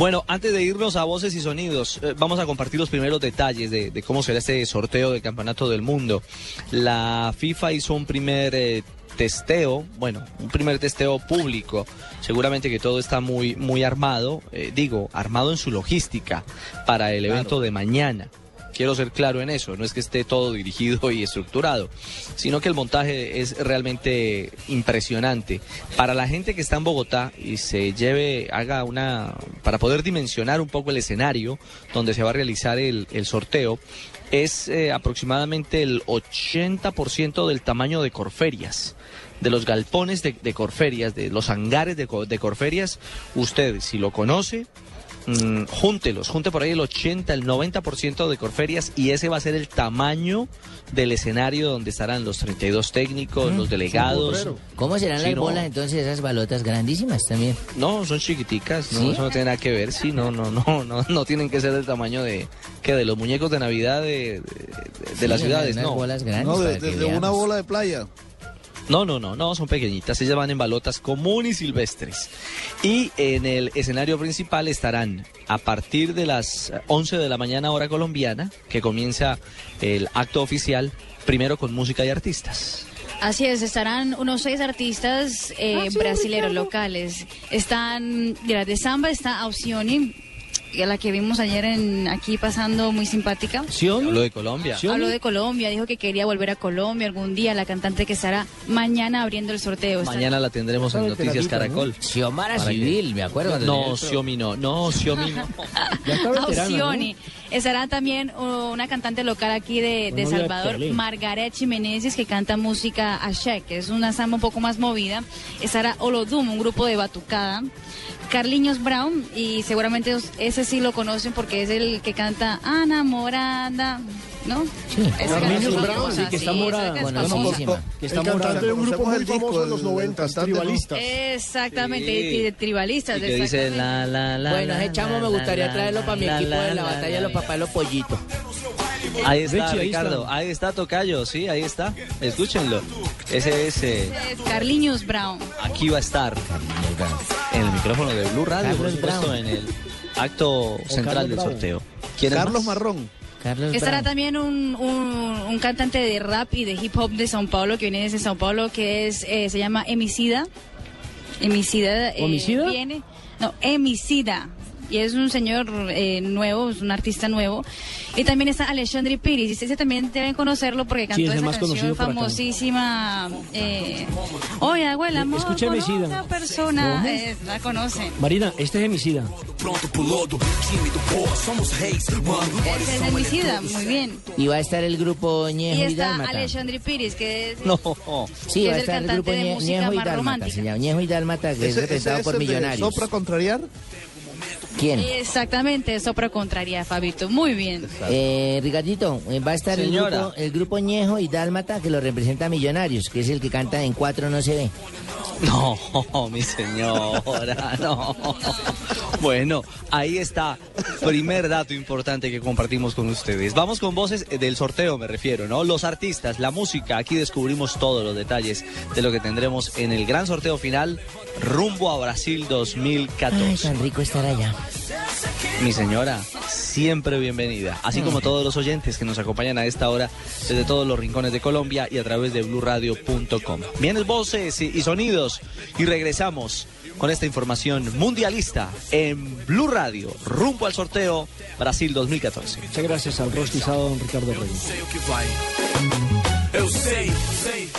Bueno, antes de irnos a voces y sonidos, eh, vamos a compartir los primeros detalles de, de cómo será este sorteo del Campeonato del Mundo. La FIFA hizo un primer eh, testeo, bueno, un primer testeo público. Seguramente que todo está muy, muy armado, eh, digo, armado en su logística para el evento de mañana. Quiero ser claro en eso, no es que esté todo dirigido y estructurado, sino que el montaje es realmente impresionante. Para la gente que está en Bogotá y se lleve, haga una, para poder dimensionar un poco el escenario donde se va a realizar el, sorteo, es eh, aproximadamente el 80% del tamaño de Corferias. De los galpones de, Corferias, de los hangares de, de Corferias, usted, si lo conoce, mm, júntelos, junte por ahí el 80, el 90% de Corferias y ese va a ser el tamaño del escenario donde estarán los 32 técnicos, los delegados. ¿Cómo serán Sí, las no. bolas entonces esas balotas grandísimas también? No, son chiquiticas, no, ¿Sí? eso no tiene nada que ver, sí, no, no, no, no, no tienen que ser del tamaño de, que de los muñecos de Navidad de, de- de las Sí, ciudades, unas no. bolas grandes No, para de, que de- de una bola de playa. No, no, no, no, son pequeñitas, ellas van en balotas comunes y silvestres. Y en el escenario principal estarán a partir de las 11 de la mañana hora colombiana, que comienza el acto oficial, primero con música y artistas. Así es, estarán unos seis artistas eh, brasileros locales. Están, de la de samba está Ausioni, a la que vimos ayer en aquí pasando muy simpática. Hablo de Colombia. Habló de Colombia, dijo que quería volver a Colombia algún día, la cantante que estará mañana abriendo el sorteo. Mañana la tendremos en Noticias Caracol. Xiomara Para que- Civil, me acuerdo. No, Xiomi no, no, Xiomi no. Ausioni. Estará también uh, una cantante local aquí de, de Salvador, Margaret Jiménez, que canta música Ashek, que es una samba un poco más movida. Estará Olodum, un grupo de batucada. Carliños Brown, y seguramente os- ese sí lo conocen porque es el que canta Ana Moranda, ¿no? Sí. Esa Carliños canción Brown, sí, que está morada. que es Bueno, famosa. buenísima. Que El está cantante morada. de un grupo muy famoso de los del 90, cantante, ¿no? tribalistas. Exactamente, Sí. y de tribalistas. Y que dice la la la. Bueno, ese chamo la, me gustaría la, traerlo para mi equipo la, de la la, batalla de los papás de los pollitos. Ahí está, Richie, ahí Ricardo. está. Ahí está Tocayo, sí, ahí está. Escúchenlo. Ese es. eh, Es Carliños Brown. aquí va a estar en el micrófono de Blue Radio, por Carlos supuesto, Brown. en el acto central Carlos del sorteo. ¿Quién es Carlos? Marrón. Carlos Estará Brown. también un, un, un cantante de rap y de hip hop de Sao Paulo que viene desde Sao Paulo que es eh, se llama Emicida. Emicida. eh, ¿Homicida? Viene, no, Emicida. Y es un señor eh, nuevo, es un artista nuevo. Y también está Alexandre Piris. Ese también deben conocerlo porque cantó es el esa más canción famosísima. Eh, Oye, abuela, amor Escucha otra persona. Eh, la conocen. Marina, este es Emicida. Ese es Emicida, muy bien. Y va a estar el grupo Y Ñejo y está Dálmata. Alexandre Piris, que es No. Sí, que va a es el estar el cantante grupo de Ñe- música Ñejo y más Dálmata. romántica. Se llama Ñejo y Dálmata, que es Ese, ese representado es por Millonarios. Sopra Contrariar. ¿Quién? Exactamente, Sopra Contraria, Fabito. Muy bien. Eh, Ricardito, eh, va a estar el grupo, el grupo Ñejo y Dálmata que lo representa Millonarios, que es el que canta en cuatro no se ve. No, mi señora, no. Bueno, ahí está. Primer dato importante que compartimos con ustedes. Vamos con voces del sorteo, me refiero, ¿no? Los artistas, la música. Aquí descubrimos todos los detalles de lo que tendremos en el gran sorteo final rumbo a Brasil Ay, 2014. tan rico estar allá. Mi señora, siempre bienvenida. Así como todos los oyentes que nos acompañan a esta hora desde todos los rincones de Colombia y a través de blurradio.com. Vienes voces y y sonidos y regresamos con esta información mundialista en Blue Radio, rumbo al sorteo Brasil 2014. Muchas gracias al rostizado don Ricardo Reyes. Eu sei, sei,